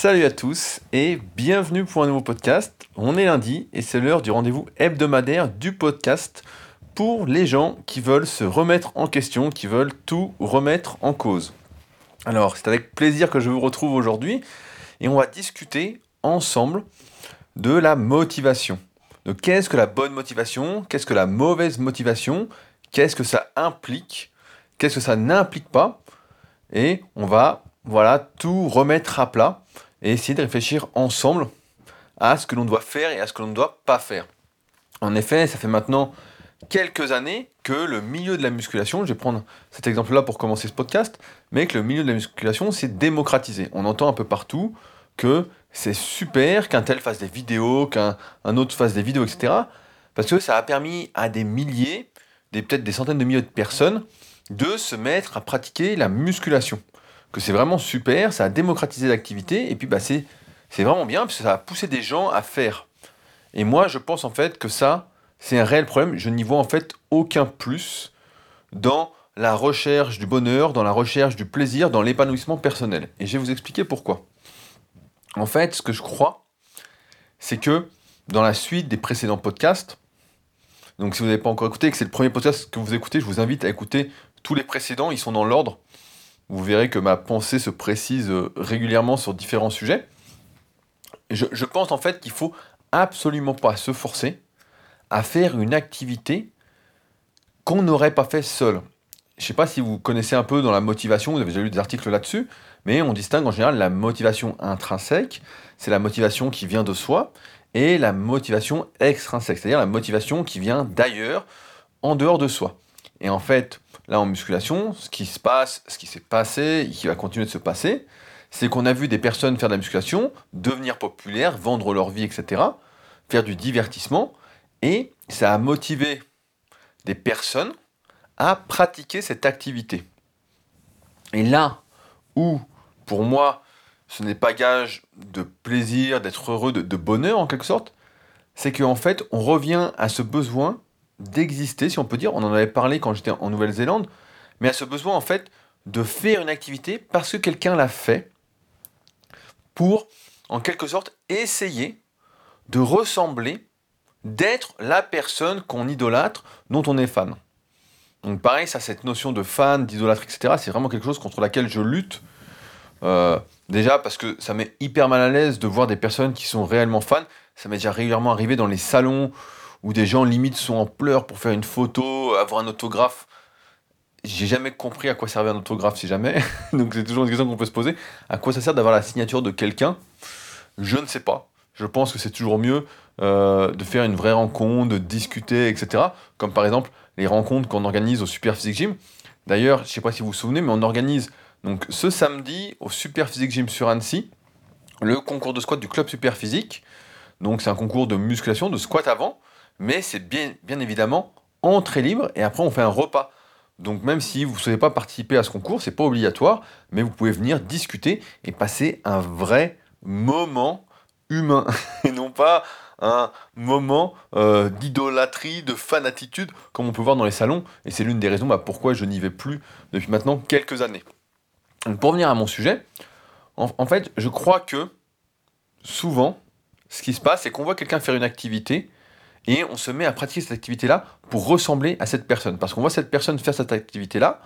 Salut à tous et bienvenue pour un nouveau podcast. On est lundi et c'est l'heure du rendez-vous hebdomadaire du podcast pour les gens qui veulent se remettre en question, qui veulent tout remettre en cause. Alors, c'est avec plaisir que je vous retrouve aujourd'hui et on va discuter ensemble de la motivation. De qu'est-ce que la bonne motivation, qu'est-ce que la mauvaise motivation, qu'est-ce que ça implique, qu'est-ce que ça n'implique pas. Et on va voilà tout remettre à plat et essayer de réfléchir ensemble à ce que l'on doit faire et à ce que l'on ne doit pas faire. En effet, ça fait maintenant quelques années que le milieu de la musculation, je vais prendre cet exemple-là pour commencer ce podcast, mais que le milieu de la musculation s'est démocratisé. On entend un peu partout que c'est super qu'un tel fasse des vidéos, qu'un autre fasse des vidéos, etc. Parce que ça a permis à des milliers, peut-être des centaines de milliers de personnes, de se mettre à pratiquer la musculation. Que c'est vraiment super, ça a démocratisé l'activité, et puis bah, c'est, vraiment bien, parce que ça a poussé des gens à faire. Et moi, je pense en fait que ça, c'est un réel problème. Je n'y vois en fait aucun plus dans la recherche du bonheur, dans la recherche du plaisir, dans l'épanouissement personnel. Et je vais vous expliquer pourquoi. En fait, ce que je crois, c'est que dans la suite des précédents podcasts, donc si vous n'avez pas encore écouté que c'est le premier podcast que vous écoutez, je vous invite à écouter tous les précédents, ils sont dans l'ordre. Vous verrez que ma pensée se précise euh, régulièrement sur différents sujets. Je, pense en fait qu'il faut absolument pas se forcer à faire une activité qu'on n'aurait pas fait seul. Je ne sais pas si vous connaissez un peu dans la motivation, vous avez déjà lu des articles là-dessus, mais on distingue en général la motivation intrinsèque, c'est la motivation qui vient de soi, et la motivation extrinsèque, c'est-à-dire la motivation qui vient d'ailleurs, en dehors de soi. Et en fait, là en musculation, ce qui se passe, ce qui s'est passé et qui va continuer de se passer, c'est qu'on a vu des personnes faire de la musculation, devenir populaires, vendre leur vie, etc., faire du divertissement, et ça a motivé des personnes à pratiquer cette activité. Et là où, pour moi, ce n'est pas gage de plaisir, d'être heureux, de, bonheur en quelque sorte, c'est qu'en fait, on revient à ce besoin d'exister, si on peut dire, on en avait parlé quand j'étais en Nouvelle-Zélande, mais à ce besoin en fait de faire une activité parce que quelqu'un l'a fait pour, en quelque sorte, essayer de ressembler d'être la personne qu'on idolâtre, dont on est fan. Donc pareil, ça, cette notion de fan, d'idolâtre, etc., c'est vraiment quelque chose contre laquelle je lutte. Euh, déjà parce que ça m'est hyper mal à l'aise de voir des personnes qui sont réellement fans. Ça m'est déjà régulièrement arrivé dans les salons où des gens limite sont en pleurs pour faire une photo, avoir un autographe. J'ai jamais compris à quoi servait un autographe si jamais. Donc c'est toujours une question qu'on peut se poser. À quoi ça sert d'avoir la signature de quelqu'un? Je ne sais pas. Je pense que c'est toujours mieux euh, de faire une vraie rencontre, de discuter, etc. Comme par exemple les rencontres qu'on organise au Super Physique Gym. D'ailleurs, je ne sais pas si vous vous souvenez, mais on organise donc ce samedi au Super Physique Gym sur Annecy le concours de squat du club Super Physique. Donc c'est un concours de musculation, de squat avant, mais c'est bien, évidemment entrée libre et après on fait un repas. Donc même si vous ne souhaitez pas participer à ce concours, c'est pas obligatoire, mais vous pouvez venir discuter et passer un vrai moment humain et non pas un moment euh, d'idolâtrie, de fanatitude, comme on peut voir dans les salons, et c'est l'une des raisons bah, pourquoi je n'y vais plus depuis maintenant quelques années. pour revenir à mon sujet, en, fait, je crois que souvent, ce qui se passe, c'est qu'on voit quelqu'un faire une activité, et on se met à pratiquer cette activité-là pour ressembler à cette personne. Parce qu'on voit cette personne faire cette activité-là,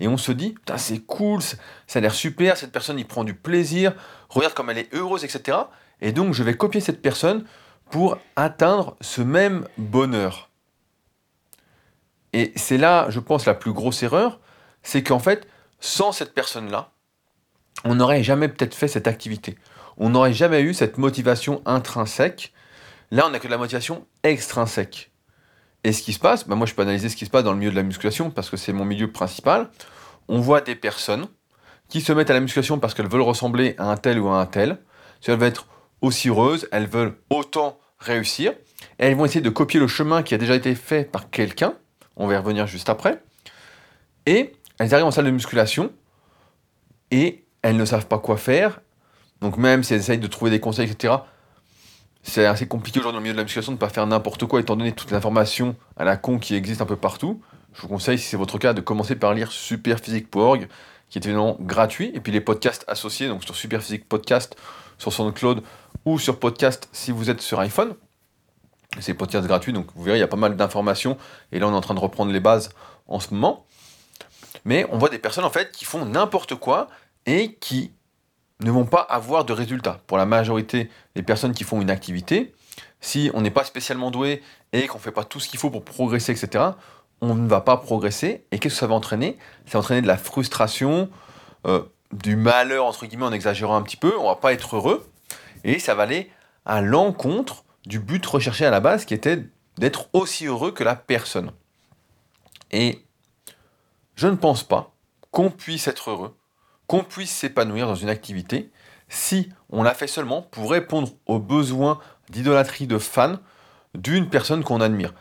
et on se dit, c'est cool, ça a l'air super, cette personne y prend du plaisir, regarde comme elle est heureuse, etc. Et donc je vais copier cette personne pour atteindre ce même bonheur. Et c'est là, je pense, la plus grosse erreur, c'est qu'en fait, sans cette personne-là, on n'aurait jamais peut-être fait cette activité. On n'aurait jamais eu cette motivation intrinsèque. Là, on n'a que de la motivation extrinsèque. Et ce qui se passe, bah moi je peux analyser ce qui se passe dans le milieu de la musculation parce que c'est mon milieu principal. On voit des personnes qui se mettent à la musculation parce qu'elles veulent ressembler à un tel ou à un tel. Elles veulent être aussi heureuses, elles veulent autant réussir. Et elles vont essayer de copier le chemin qui a déjà été fait par quelqu'un. On va y revenir juste après. Et elles arrivent en salle de musculation et elles ne savent pas quoi faire. Donc même si elles essayent de trouver des conseils, etc., c'est assez compliqué aujourd'hui dans le milieu de la musculation de ne pas faire n'importe quoi étant donné toutes les informations à la con qui existent un peu partout. Je vous conseille, si c'est votre cas, de commencer par lire superphysique.org. qui est évidemment gratuit, et puis les podcasts associés, donc sur Superphysique Podcast, sur SoundCloud ou sur Podcast si vous êtes sur iPhone. C'est podcast gratuit, donc vous verrez, il y a pas mal d'informations, et là on est en train de reprendre les bases en ce moment. Mais on voit des personnes en fait qui font n'importe quoi et qui ne vont pas avoir de résultats. Pour la majorité des personnes qui font une activité, si on n'est pas spécialement doué et qu'on ne fait pas tout ce qu'il faut pour progresser, etc., on ne va pas progresser. Et qu'est-ce que ça va entraîner? Ça va entraîner de la frustration, euh, du malheur, entre guillemets, en exagérant un petit peu. On va pas être heureux. Et ça va aller à l'encontre du but recherché à la base, qui était d'être aussi heureux que la personne. Et je ne pense pas qu'on puisse être heureux, puisse s'épanouir dans une activité, si on l'a fait seulement pour répondre aux besoins d'idolâtrie de fans d'une personne qu'on admire.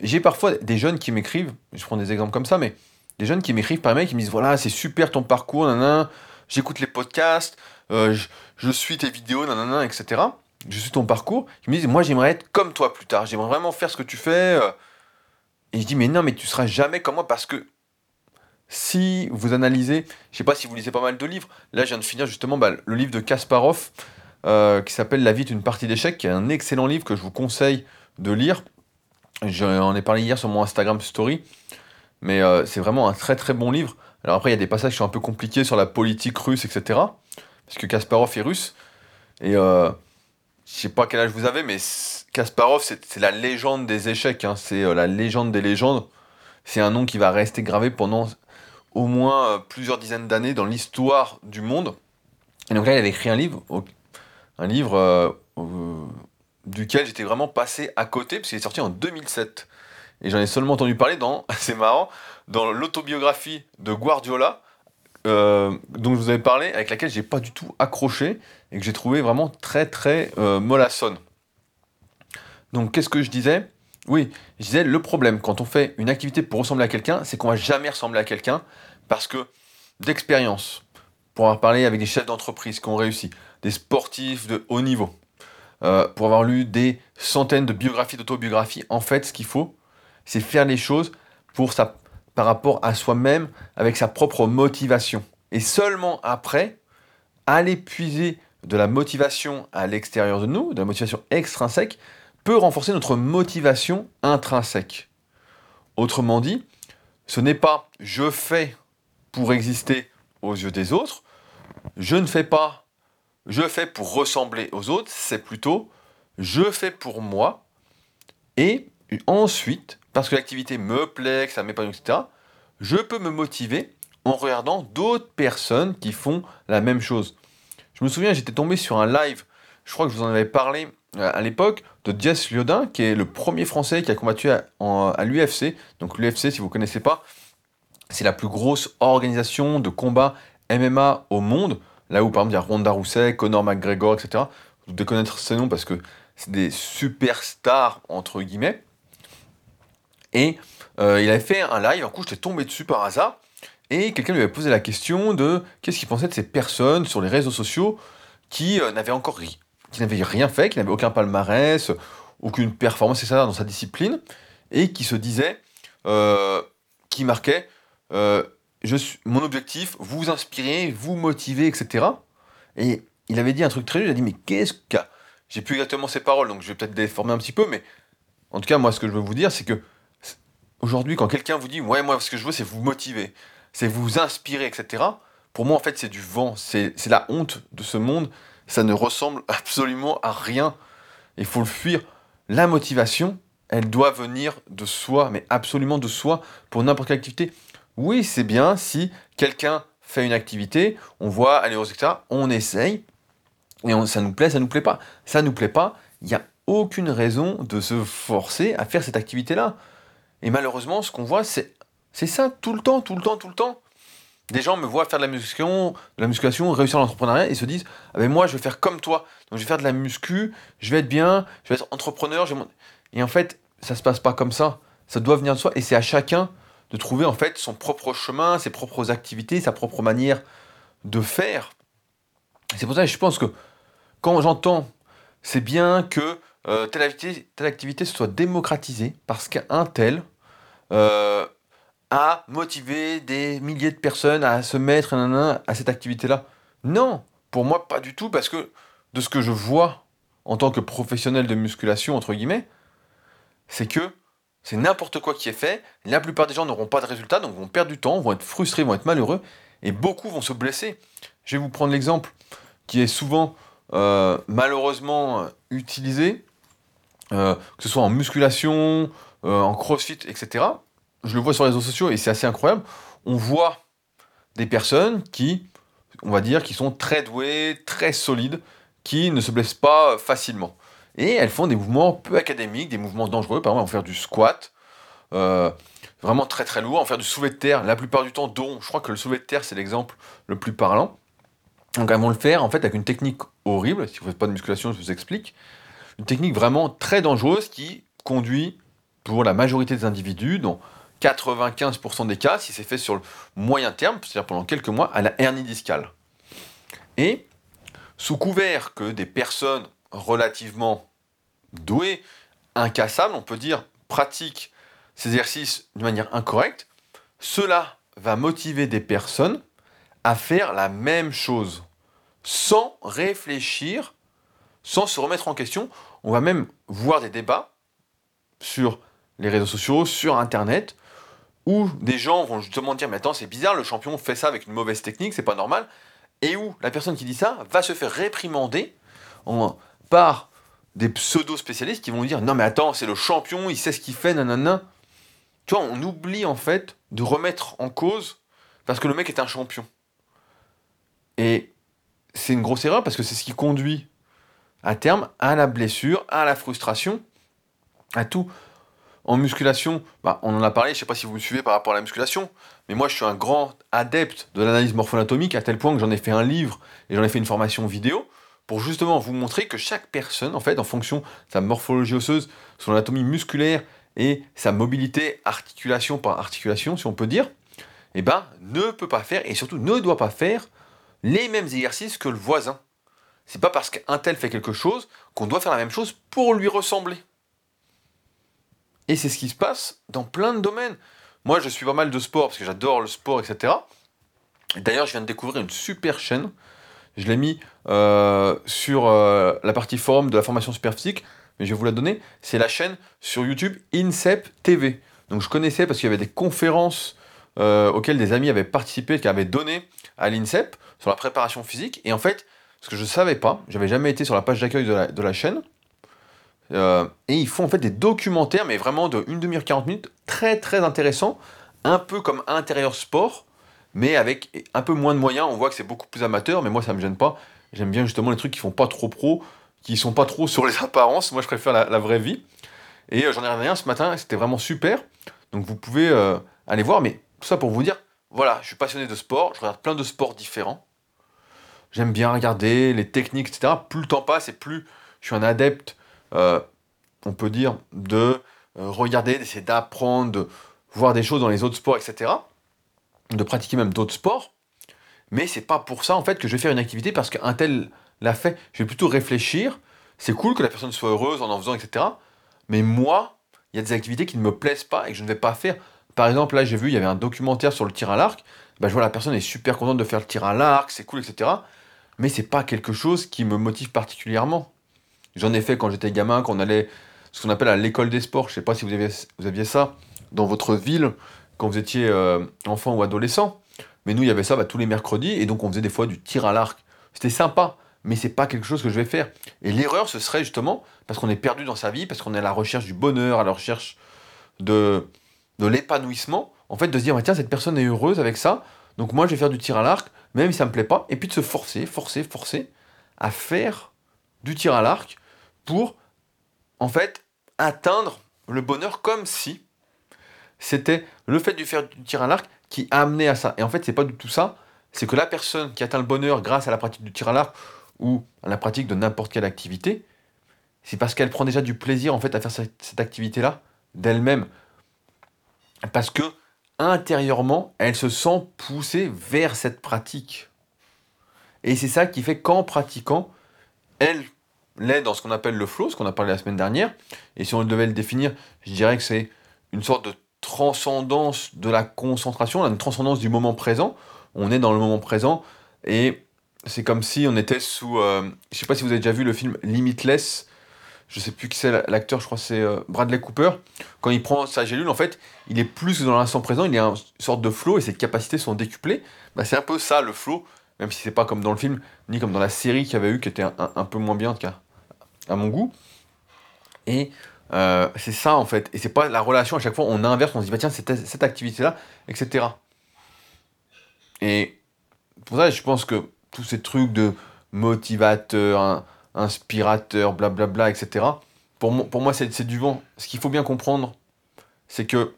J'ai parfois des jeunes qui m'écrivent, je prends des exemples comme ça, mais des jeunes qui m'écrivent par mail qui me disent voilà, c'est super ton parcours, nanana, j'écoute les podcasts, euh, je, suis tes vidéos, nanana, etc. Je suis ton parcours. Ils me disent moi j'aimerais être comme toi plus tard, j'aimerais vraiment faire ce que tu fais. Euh. Et je dis mais non, mais tu seras jamais comme moi parce que si vous analysez, je sais pas si vous lisez pas mal de livres, là je viens de finir justement bah, le livre de Kasparov euh, qui s'appelle La vie d'une partie d'échecs, qui est un excellent livre que je vous conseille de lire. J'en ai parlé hier sur mon Instagram Story, mais euh, c'est vraiment un très très bon livre. Alors après, il y a des passages qui sont un peu compliqués sur la politique russe, etc. Parce que Kasparov est russe. Et euh, je sais pas quel âge vous avez, mais Kasparov, c'est la légende des échecs. Hein. C'est euh, la légende des légendes. C'est un nom qui va rester gravé pendant au moins euh, plusieurs dizaines d'années dans l'histoire du monde. Et donc là, il avait écrit un livre, un livre duquel j'étais vraiment passé à côté, parce qu'il est sorti en 2007. Et j'en ai seulement entendu parler dans, c'est marrant, dans l'autobiographie de Guardiola, euh, dont je vous avais parlé, avec laquelle j'ai pas du tout accroché, et que j'ai trouvé vraiment très très euh, mollassonne. Donc qu'est-ce que je disais? Oui, je disais le problème quand on fait une activité pour ressembler à quelqu'un, c'est qu'on va jamais ressembler à quelqu'un, parce que d'expérience, pour avoir parlé avec des chefs d'entreprise qui ont réussi, des sportifs de haut niveau, euh, pour avoir lu des centaines de biographies, d'autobiographies. En fait, ce qu'il faut, c'est faire les choses pour sa, par rapport à soi-même, avec sa propre motivation. Et seulement après, aller puiser de la motivation à l'extérieur de nous, de la motivation extrinsèque, peut renforcer notre motivation intrinsèque. Autrement dit, ce n'est pas je fais pour exister aux yeux des autres, je ne fais pas je fais pour ressembler aux autres, c'est plutôt je fais pour moi. Et ensuite, parce que l'activité me plaît, que ça m'épanouit, etc., je peux me motiver en regardant d'autres personnes qui font la même chose. Je me souviens, j'étais tombé sur un live, je crois que je vous en avais parlé euh, à l'époque, de Jess Liodin, qui est le premier Français qui a combattu à, à l'UFC. Donc l'UFC, si vous ne connaissez pas, c'est la plus grosse organisation de combat MMA au monde. Là où, par exemple, il y a Ronda Rousset, Conor McGregor, etc. Vous devez connaître ces noms parce que c'est des superstars, entre guillemets. Et euh, il avait fait un live, un coup, j'étais tombé dessus par hasard. Et quelqu'un lui avait posé la question de qu'est-ce qu'il pensait de ces personnes sur les réseaux sociaux qui euh, n'avaient encore qui n'avaient rien fait, qui n'avaient aucun palmarès, aucune performance, etc. dans sa discipline, et qui se disaient, euh, qui marquaient suis, mon objectif, vous inspirer, vous motiver, etc. Et il avait dit un truc très juste, il a dit, mais qu'est-ce que... J'ai plus exactement ces paroles, donc je vais peut-être déformer un petit peu, mais en tout cas, moi, ce que je veux vous dire, c'est que aujourd'hui, quand quelqu'un vous dit, ouais, moi, ce que je veux, c'est vous motiver, c'est vous inspirer, etc., pour moi, en fait, c'est du vent, c'est la honte de ce monde, ça ne ressemble absolument à rien. Il faut le fuir. La motivation, elle doit venir de soi, mais absolument de soi, pour n'importe quelle activité oui, c'est bien si quelqu'un fait une activité, on voit etc., on essaye, et ça nous plaît, ça nous plaît pas. Ça nous plaît pas, il n'y a aucune raison de se forcer à faire cette activité-là. Et malheureusement, ce qu'on voit, c'est, ça, tout le temps, tout le temps, tout le temps. Des gens me voient faire de la musculation, de la musculation, réussir l'entrepreneuriat et se disent ah ben moi je vais faire comme toi, donc je vais faire de la muscu, je vais être bien, je vais être entrepreneur, et en fait ça se passe pas comme ça. Ça doit venir de soi et c'est à chacun de trouver en fait son propre chemin, ses propres activités, sa propre manière de faire. C'est pour ça que je pense que quand j'entends c'est bien que euh, telle, activité, telle, activité, soit démocratisée parce qu'un tel euh, à motiver des milliers de personnes à se mettre à cette activité-là. Non, pour moi, pas du tout, parce que de ce que je vois en tant que professionnel de musculation, entre guillemets, c'est que c'est n'importe quoi qui est fait. La plupart des gens n'auront pas de résultats, donc vont perdre du temps, vont être frustrés, vont être malheureux, et beaucoup vont se blesser. Je vais vous prendre l'exemple qui est souvent euh, malheureusement utilisé, euh, que ce soit en musculation, euh, en crossfit, etc. Je le vois sur les réseaux sociaux et c'est assez incroyable. On voit des personnes qui, on va dire, qui sont très douées, très solides, qui ne se blessent pas facilement. Et elles font des mouvements peu académiques, des mouvements dangereux. Par exemple, elles vont faire du squat, euh, vraiment très très lourd, en faire du soulevé de terre, la plupart du temps, dont je crois que le soulevé de terre, c'est l'exemple le plus parlant. Donc elles vont le faire en fait avec une technique horrible. Si vous ne faites pas de musculation, je vous explique. Une technique vraiment très dangereuse qui conduit pour la majorité des individus, dans 95% des cas, si c'est fait sur le moyen terme, c'est-à-dire pendant quelques mois, à la hernie discale. Et sous couvert que des personnes relativement douées, incassables, on peut dire, pratiquent ces exercices de manière incorrecte, cela va motiver des personnes à faire la même chose, sans réfléchir, sans se remettre en question. On va même voir des débats sur les réseaux sociaux, sur Internet, où des gens vont justement dire, mais attends, c'est bizarre, le champion fait ça avec une mauvaise technique, c'est pas normal et où la personne qui dit ça va se faire réprimander par des pseudo-spécialistes qui vont dire non mais attends, c'est le champion, il sait ce qu'il fait, nanana. Tu vois, on oublie en fait de remettre en cause parce que le mec est un champion. Et c'est une grosse erreur parce que c'est ce qui conduit à terme à la blessure, à la frustration, à tout. En musculation, bah, on en a parlé, je ne sais pas si vous me suivez par rapport à la musculation, mais moi je suis un grand adepte de l'analyse morpho-anatomique à tel point que j'en ai fait un livre et j'en ai fait une formation vidéo pour justement vous montrer que chaque personne, en fait, en fonction de sa morphologie osseuse, son anatomie musculaire et sa mobilité articulation par articulation, si on peut dire, eh ben, ne peut pas faire et surtout ne doit pas faire les mêmes exercices que le voisin. C'est pas parce qu'un tel fait quelque chose qu'on doit faire la même chose pour lui ressembler. Et c'est ce qui se passe dans plein de domaines. Moi, je suis pas mal de sport parce que j'adore le sport, etc. D'ailleurs, je viens de découvrir une super chaîne. Je l'ai mis euh, sur euh, la partie forum de la formation super physique, mais je vais vous la donner. C'est la chaîne sur YouTube INSEP TV. Donc je connaissais parce qu'il y avait des conférences euh, auxquelles des amis avaient participé, qui avaient donné à l'INSEP sur la préparation physique. Et en fait, ce que je ne savais pas, j'avais jamais été sur la page d'accueil de la chaîne, et ils font en fait des documentaires, mais vraiment de 1 demi-heure 40 minutes, très très intéressants, un peu comme intérieur sport, mais avec un peu moins de moyens. On voit que c'est beaucoup plus amateur, mais moi ça me gêne pas. J'aime bien justement les trucs qui font pas trop pro, qui sont pas trop sur les apparences. Moi je préfère la, vraie vie. Et euh, j'en ai rien ce matin, c'était vraiment super. Donc vous pouvez euh, aller voir, mais tout ça pour vous dire, voilà, je suis passionné de sport, je regarde plein de sports différents. J'aime bien regarder les techniques, etc. Plus le temps passe et plus je suis un adepte euh, on peut dire, de regarder, d'essayer d'apprendre, de voir des choses dans les autres sports, etc. De pratiquer même d'autres sports. Mais c'est pas pour ça en fait que je vais faire une activité parce qu'un tel l'a fait. Je vais plutôt réfléchir. C'est cool que la personne soit heureuse en en faisant, etc. Mais moi, il y a des activités qui ne me plaisent pas et que je ne vais pas faire. Par exemple, là, j'ai vu, il y avait un documentaire sur le tir à l'arc. Bah, je vois la personne est super contente de faire le tir à l'arc, c'est cool, etc. Mais c'est pas quelque chose qui me motive particulièrement. J'en ai fait quand j'étais gamin, quand on allait ce qu'on appelle à l'école des sports. Je sais pas si vous vous aviez ça dans votre ville quand vous étiez euh, enfant ou adolescent. Mais nous, il y avait ça bah, tous les mercredis, et donc on faisait des fois du tir à l'arc. C'était sympa, mais c'est pas quelque chose que je vais faire. Et l'erreur, ce serait justement parce qu'on est perdu dans sa vie, parce qu'on est à la recherche du bonheur, à la recherche de, l'épanouissement. En fait, de se dire, tiens, cette personne est heureuse avec ça, donc moi, je vais faire du tir à l'arc, même si ça me plaît pas, et puis de se forcer, forcer, forcer à faire du tir à l'arc pour, en fait, atteindre le bonheur comme si c'était le fait de faire du tir à l'arc qui a amené à ça. Et en fait, c'est pas du tout ça. C'est que la personne qui atteint le bonheur grâce à la pratique du tir à l'arc ou à la pratique de n'importe quelle activité, c'est parce qu'elle prend déjà du plaisir en fait à faire cette, activité-là d'elle-même. Parce que intérieurement, elle se sent poussée vers cette pratique. Et c'est ça qui fait qu'en pratiquant, elle l'est dans ce qu'on appelle le flow, ce qu'on a parlé la semaine dernière. Et si on devait le définir, je dirais que c'est une sorte de transcendance de la concentration, une transcendance du moment présent. On est dans le moment présent et c'est comme si on était sous. Euh, je sais pas si vous avez déjà vu le film Limitless. Je sais plus qui c'est l'acteur, je crois que c'est euh, Bradley Cooper. Quand il prend sa gélule, en fait, il est plus dans l'instant présent, il est une sorte de flow et ses capacités sont décuplées. Bah, c'est un peu ça le flow, même si c'est pas comme dans le film, ni comme dans la série qu'il y avait eu, qui était un, peu moins bien, en tout cas, à mon goût. Et euh, c'est ça en fait. Et c'est pas la relation à chaque fois, on inverse, on se dit, bah tiens, cette, cette activité-là, etc. Et pour ça, je pense que tous ces trucs de motivateur, inspirateur, blablabla, etc. Pour, pour moi, c'est du vent. Ce qu'il faut bien comprendre, c'est que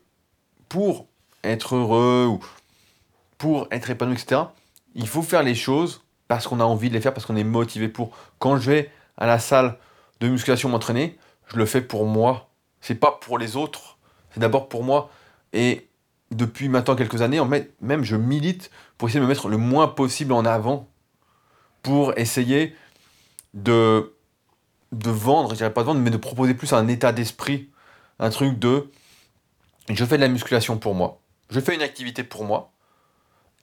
pour être heureux ou pour être épanoui, etc., il faut faire les choses parce qu'on a envie de les faire, parce qu'on est motivé pour. Quand je vais à la salle de musculation m'entraîner, je le fais pour moi. C'est pas pour les autres, c'est d'abord pour moi. Et depuis maintenant quelques années, même je milite pour essayer de me mettre le moins possible en avant pour essayer de, de vendre, je dirais pas de vendre, mais de proposer plus un état d'esprit, un truc de je fais de la musculation pour moi, je fais une activité pour moi,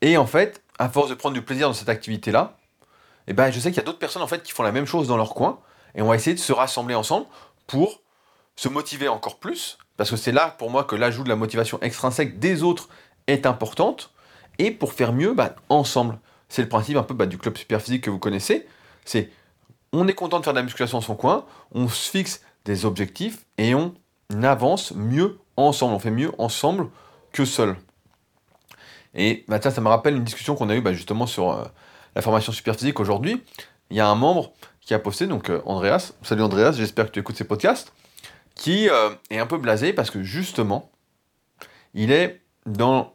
et en fait, à force de prendre du plaisir dans cette activité-là, eh ben, je sais qu'il y a d'autres personnes en fait qui font la même chose dans leur coin, et on va essayer de se rassembler ensemble pour se motiver encore plus, parce que c'est là pour moi que l'ajout de la motivation extrinsèque des autres est importante, et pour faire mieux bah, ensemble. C'est le principe un peu bah, du club super physique que vous connaissez. C'est on est content de faire de la musculation dans son coin, on se fixe des objectifs et on avance mieux ensemble. On fait mieux ensemble que seul. Et bah, ça me rappelle une discussion qu'on a eue bah, justement sur euh, la formation super physique aujourd'hui. Il y a un membre qui a posté, donc euh, Andreas, salut Andreas, j'espère que tu écoutes ces podcasts, qui euh, est un peu blasé parce que justement, il est dans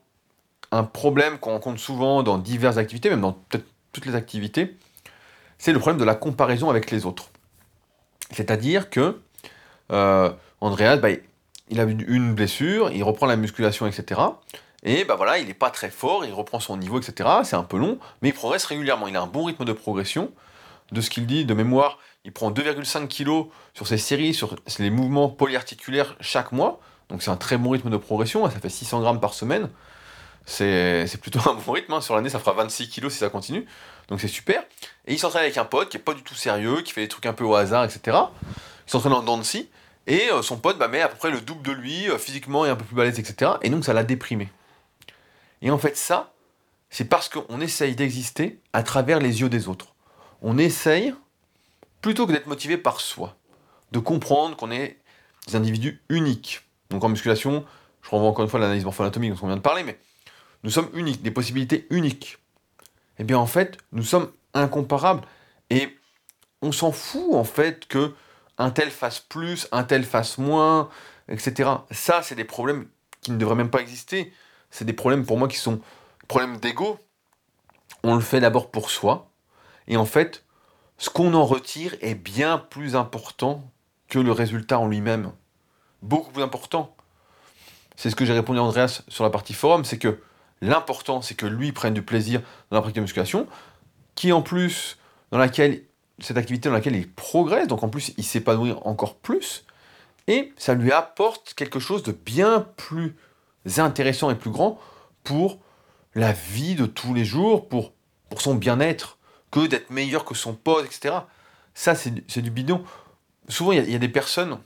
un problème qu'on rencontre souvent dans diverses activités, même dans toutes les activités, c'est le problème de la comparaison avec les autres. C'est-à-dire que euh, Andreas, bah, il a une blessure, il reprend la musculation, etc. Et bah voilà, il n'est pas très fort, il reprend son niveau, etc. C'est un peu long, mais il progresse régulièrement. Il a un bon rythme de progression. De ce qu'il dit, de mémoire, il prend 2,5 kg sur ses séries, sur les mouvements polyarticulaires chaque mois. Donc c'est un très bon rythme de progression, ça fait 600 grammes par semaine c'est plutôt un bon rythme. Hein. Sur l'année, ça fera 26 kilos si ça continue. Donc c'est super. Et il s'entraîne avec un pote qui est pas du tout sérieux, qui fait des trucs un peu au hasard, etc. Il s'entraîne en dents Et euh, son pote bah, met à peu près le double de lui, euh, physiquement et un peu plus balèze, etc. Et donc ça l'a déprimé. Et en fait, ça, c'est parce qu'on essaye d'exister à travers les yeux des autres. On essaye, plutôt que d'être motivé par soi, de comprendre qu'on est des individus uniques. Donc en musculation, je renvoie encore une fois à l'analyse morpho-anatomique dont on vient de parler, mais nous sommes uniques, des possibilités uniques. Eh bien en fait, nous sommes incomparables. Et on s'en fout en fait que un tel fasse plus, un tel fasse moins, etc. Ça, c'est des problèmes qui ne devraient même pas exister. C'est des problèmes pour moi qui sont problèmes d'ego. On le fait d'abord pour soi. Et en fait, ce qu'on en retire est bien plus important que le résultat en lui-même. Beaucoup plus important. C'est ce que j'ai répondu à Andreas sur la partie forum, c'est que L'important, c'est que lui prenne du plaisir dans la pratique de musculation, qui en plus, dans laquelle, cette activité dans laquelle il progresse, donc en plus, il s'épanouit encore plus, et ça lui apporte quelque chose de bien plus intéressant et plus grand pour la vie de tous les jours, pour, pour son bien-être, que d'être meilleur que son pote, etc. Ça, c'est du bidon. Souvent, il y, a des personnes,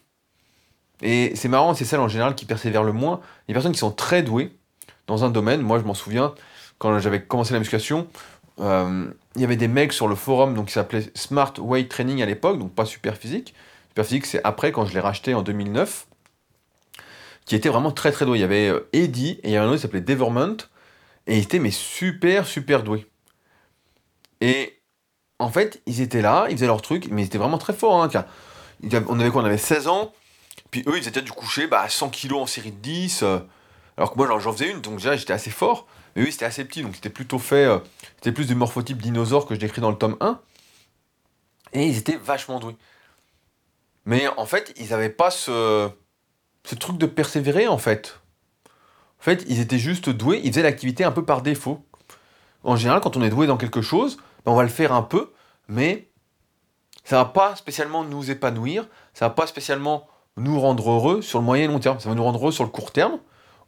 et c'est marrant, c'est celles en général qui persévèrent le moins, des personnes qui sont très douées, dans un domaine. Moi, je m'en souviens, quand j'avais commencé la musculation, euh, il y avait des mecs sur le forum donc, qui s'appelait Smart Weight Training à l'époque, donc pas super physique. Super physique, c'est après, quand je l'ai racheté en 2009, qui était vraiment très très doué. Il y avait euh, Eddie et il y avait un autre qui s'appelait Deverment, et ils étaient mais super super doués. Et en fait, ils étaient là, ils faisaient leur truc, mais ils étaient vraiment très forts. Hein, on avait quoi On avait 16 ans, puis eux, ils étaient du coucher bah, à 100 kg en série de 10. Alors que moi, j'en faisais une, donc déjà, j'étais assez fort. Mais oui, c'était assez petit, donc c'était plutôt fait. Euh, c'était plus du morphotype dinosaure que je décris dans le tome 1. Et ils étaient vachement doués. Mais en fait, ils n'avaient pas ce, ce truc de persévérer, en fait. En fait, ils étaient juste doués, ils faisaient l'activité un peu par défaut. En général, quand on est doué dans quelque chose, on va le faire un peu, mais ça va pas spécialement nous épanouir, ça va pas spécialement nous rendre heureux sur le moyen et long terme. Ça va nous rendre heureux sur le court terme,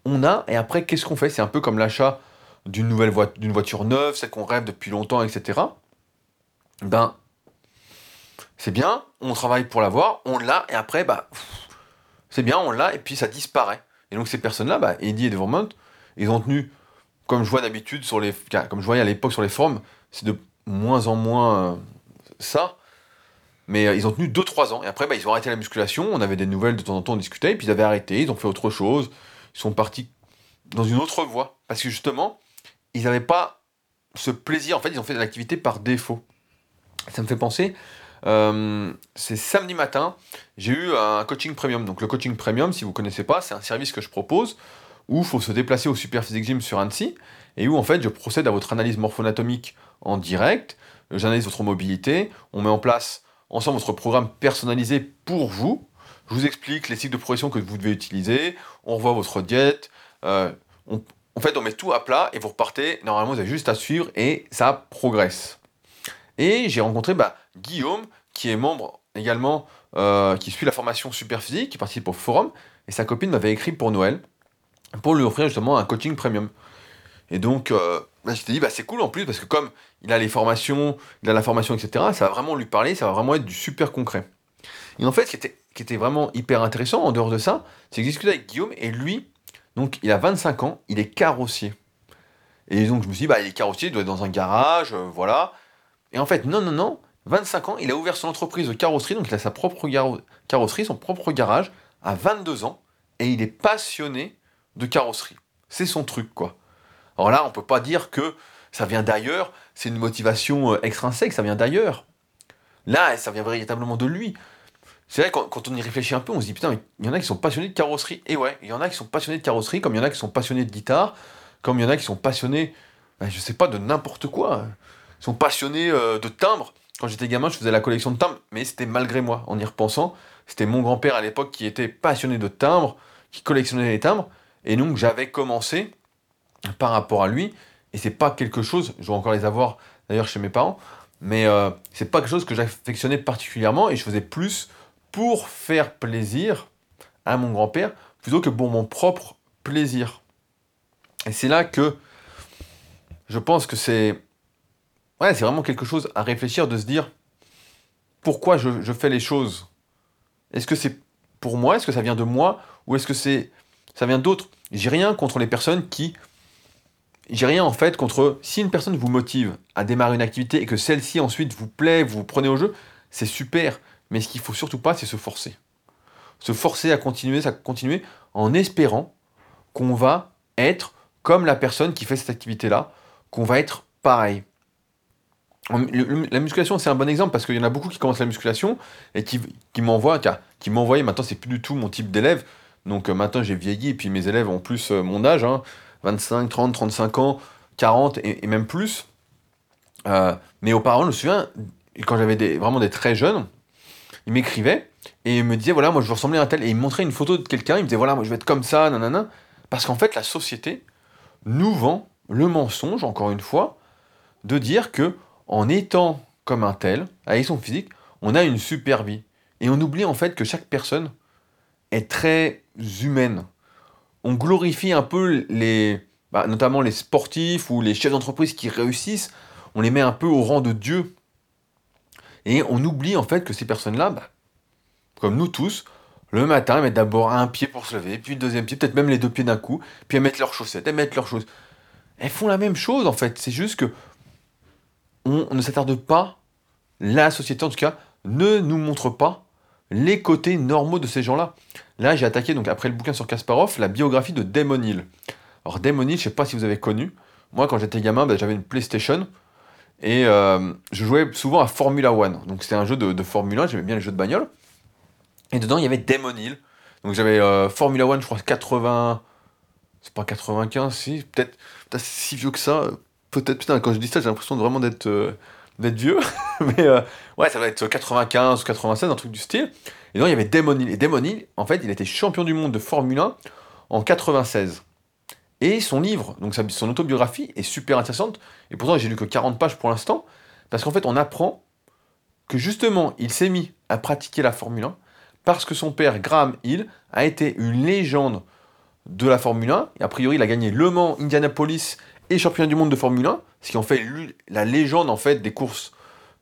on a, et après, qu'est-ce qu'on fait? C'est un peu comme l'achat d'une nouvelle d'une voiture neuve, celle qu'on rêve depuis longtemps, etc. Ben, c'est bien, on travaille pour l'avoir, on l'a, et après, bah, c'est bien, on l'a, et puis ça disparaît. Et donc ces personnes-là, bah, Eddie et Devermont, ils ont tenu, comme je vois d'habitude sur les, comme je voyais à l'époque sur les forums, c'est de moins en moins euh, ça, mais euh, ils ont tenu 2-3 ans, et après, bah, ils ont arrêté la musculation, on avait des nouvelles de temps en temps, on discutait, et puis ils avaient arrêté, ils ont fait autre chose, ils sont partis dans une autre voie, parce que justement, ils n'avaient pas ce plaisir, en fait, ils ont fait de l'activité par défaut. Ça me fait penser euh, c'est samedi matin, j'ai eu un coaching premium. Donc le coaching premium, si vous ne connaissez pas, c'est un service que je propose où il faut se déplacer au Super Physique Gym sur Annecy et où en fait je procède à votre analyse morpho-anatomique en direct, j'analyse votre mobilité, on met en place ensemble votre programme personnalisé pour vous, je vous explique les cycles de progression que vous devez utiliser, on revoit votre diète, euh, en fait on met tout à plat et vous repartez, normalement vous avez juste à suivre et ça progresse. Et j'ai rencontré bah, Guillaume, qui est membre également, euh, qui suit la formation super physique, qui participe au forum, et sa copine m'avait écrit pour Noël, pour lui offrir justement un coaching premium. Et donc, euh, bah, je t'ai dit, bah, c'est cool en plus, parce que comme il a les formations, il a la formation, etc., ça va vraiment lui parler, ça va vraiment être du super concret. Et en fait, ce qui était, vraiment hyper intéressant en dehors de ça, c'est que j'ai discuté avec Guillaume, et lui, donc il a 25 ans, il est carrossier. Et donc je me suis dit, bah, il est carrossier, il doit être dans un garage, euh, voilà. Et en fait, non, non, non, 25 ans, il a ouvert son entreprise de carrosserie, donc il a sa propre carrosserie, son propre garage, à 22 ans, et il est passionné de carrosserie. C'est son truc, quoi. Alors là, on peut pas dire que ça vient d'ailleurs, c'est une motivation euh, extrinsèque, ça vient d'ailleurs. Là, ça vient véritablement de lui. C'est vrai, quand, quand, on y réfléchit un peu, on se dit, putain, il y en a qui sont passionnés de carrosserie. Et ouais, il y en a qui sont passionnés de carrosserie, comme il y en a qui sont passionnés de guitare, comme il y en a qui sont passionnés, ben, je sais pas, de n'importe quoi sont passionnés euh, de timbres. Quand j'étais gamin, je faisais la collection de timbres, mais c'était malgré moi, en y repensant. C'était mon grand-père à l'époque qui était passionné de timbres, qui collectionnait les timbres, et donc j'avais commencé par rapport à lui, et c'est pas quelque chose, je vais encore les avoir d'ailleurs chez mes parents, mais euh, c'est pas quelque chose que j'affectionnais particulièrement, et je faisais plus pour faire plaisir à mon grand-père, plutôt que pour mon propre plaisir. Et c'est là que je pense que c'est Ouais, c'est vraiment quelque chose à réfléchir, de se dire pourquoi je, fais les choses. Est-ce que c'est pour moi? Est-ce que ça vient de moi? Ou est-ce que c'est ça vient d'autres? J'ai rien contre les personnes qui. J'ai rien en fait contre. Si une personne vous motive à démarrer une activité et que celle-ci ensuite vous plaît, vous, prenez au jeu, c'est super. Mais ce qu'il faut surtout pas, c'est se forcer. Se forcer à continuer, à continuer en espérant qu'on va être comme la personne qui fait cette activité-là, qu'on va être pareil la musculation, c'est un bon exemple parce qu'il y en a beaucoup qui commencent la musculation et qui, m'envoient, qui m'envoient, maintenant c'est plus du tout mon type d'élève. Donc euh, maintenant j'ai vieilli et puis mes élèves ont plus euh, mon âge, 25, 30, 35 ans, 40 et, même plus. Euh, mais auparavant, je me souviens, quand j'avais vraiment des très jeunes, ils m'écrivaient et ils me disaient voilà, moi je veux ressembler à un tel. Et ils me montraient une photo de quelqu'un, ils me disaient voilà, moi je vais être comme ça, nanana. Parce qu'en fait, la société nous vend le mensonge, encore une fois, de dire que en étant comme un tel, avec son physique, on a une super vie. Et on oublie en fait que chaque personne est très humaine. On glorifie un peu les, bah, notamment les sportifs ou les chefs d'entreprise qui réussissent, on les met un peu au rang de Dieu. Et on oublie en fait que ces personnes-là, bah, comme nous tous, le matin, elles mettent d'abord un pied pour se lever, puis le deuxième pied, peut-être même les deux pieds d'un coup, puis elles mettent leurs chaussettes, elles mettent leurs choses. Elles font la même chose en fait, c'est juste que on ne s'attarde pas, la société en tout cas, ne nous montre pas les côtés normaux de ces gens-là. Là, j'ai attaqué, donc après le bouquin sur Kasparov, la biographie de Damon Hill. Alors Damon Hill, je sais pas si vous avez connu, moi quand j'étais gamin, ben, j'avais une PlayStation, et euh, je jouais souvent à Formula One. Donc c'était un jeu de, Formula, j'aimais bien les jeux de bagnole. Et dedans, il y avait Damon Hill. Donc j'avais euh, Formula One, je crois 80... C'est pas 95, si, peut-être si vieux que ça, peut-être, putain, quand je dis ça, j'ai l'impression de vraiment d'être euh, d'être vieux. mais euh, ouais, ça va être 95 ou 96, un truc du style. Et donc, il y avait Damon Hill. Et Damon Hill, en fait, il était champion du monde de Formule 1 en 96. Et son livre, donc son autobiographie, est super intéressante. Et pourtant, j'ai lu que 40 pages pour l'instant. Parce qu'en fait, on apprend que justement, il s'est mis à pratiquer la Formule 1 parce que son père, Graham Hill, a été une légende de la Formule 1. Et a priori, il a gagné Le Mans, Indianapolis et championnat du monde de Formule 1, ce qui en fait la légende en fait des courses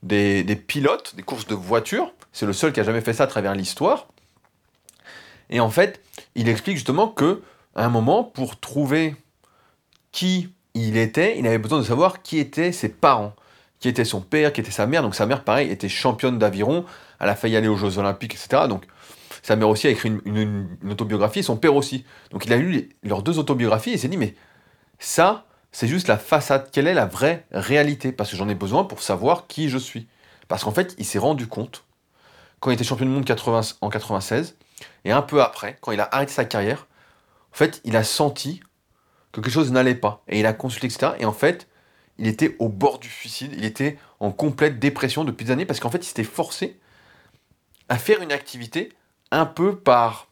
des, pilotes, des courses de voitures. C'est le seul qui a jamais fait ça à travers l'histoire. Et en fait, il explique justement que à un moment, pour trouver qui il était, il avait besoin de savoir qui étaient ses parents, qui était son père, qui était sa mère. Donc sa mère, pareil, était championne d'aviron. Elle a failli aller aux Jeux Olympiques, etc. Donc sa mère aussi a écrit une, autobiographie, son père aussi. Donc il a lu leurs deux autobiographies et s'est dit, mais ça, c'est juste la façade. Quelle est la vraie réalité? Parce que j'en ai besoin pour savoir qui je suis. Parce qu'en fait, il s'est rendu compte, quand il était champion du monde en 96, et un peu après, quand il a arrêté sa carrière, en fait, il a senti que quelque chose n'allait pas. Et il a consulté, etc. Et en fait, il était au bord du suicide, il était en complète dépression depuis des années, parce qu'en fait, il s'était forcé à faire une activité un peu par,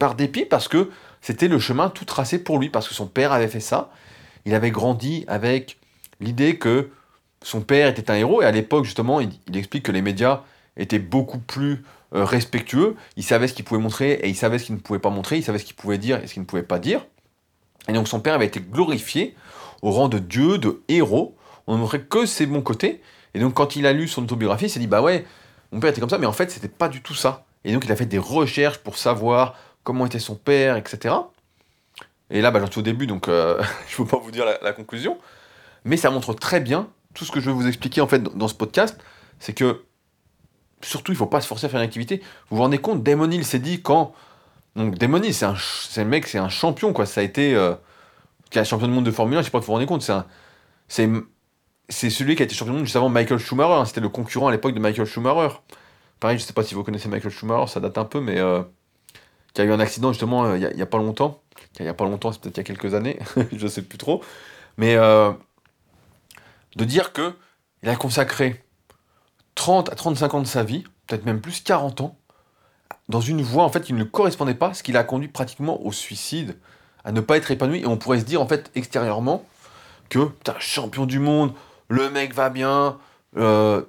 par dépit, parce que c'était le chemin tout tracé pour lui, parce que son père avait fait ça, il avait grandi avec l'idée que son père était un héros, et à l'époque, justement, il, explique que les médias étaient beaucoup plus euh, respectueux, il savait ce qu'il pouvait montrer, et il savait ce qu'il ne pouvait pas montrer, il savait ce qu'il pouvait dire et ce qu'il ne pouvait pas dire. Et donc son père avait été glorifié au rang de dieu, de héros. On ne montrait que ses bons côtés. Et donc quand il a lu son autobiographie, il s'est dit, bah ouais, mon père était comme ça, mais en fait, c'était pas du tout ça. Et donc il a fait des recherches pour savoir comment était son père, etc. Et là, bah, j'en suis au début, donc euh, je ne peux pas vous dire la, conclusion. Mais ça montre très bien tout ce que je vais vous expliquer en fait dans, ce podcast. C'est que, surtout, il ne faut pas se forcer à faire une activité. Vous vous rendez compte, Damon Hill s'est dit quand. Donc, Damon Hill, c'est un, un mec, c'est un champion, quoi. Ça a été. Euh, qui est champion du monde de Formule 1, je sais pas si vous vous rendez compte, c'est c'est celui qui a été champion du monde juste avant Michael Schumacher. Hein. C'était le concurrent à l'époque de Michael Schumacher. Pareil, je sais pas si vous connaissez Michael Schumacher, ça date un peu, mais euh, qui a eu un accident justement euh, il n'y a, pas longtemps. Il n'y a pas longtemps, c'est peut-être il y a quelques années, je sais plus trop. Mais euh, de dire que il a consacré 30 à 35 ans de sa vie, peut-être même plus 40 ans, dans une voie en fait qui ne correspondait pas, ce qui l'a conduit pratiquement au suicide, à ne pas être épanoui. Et on pourrait se dire, en fait, extérieurement, que, putain, champion du monde, le mec va bien, euh,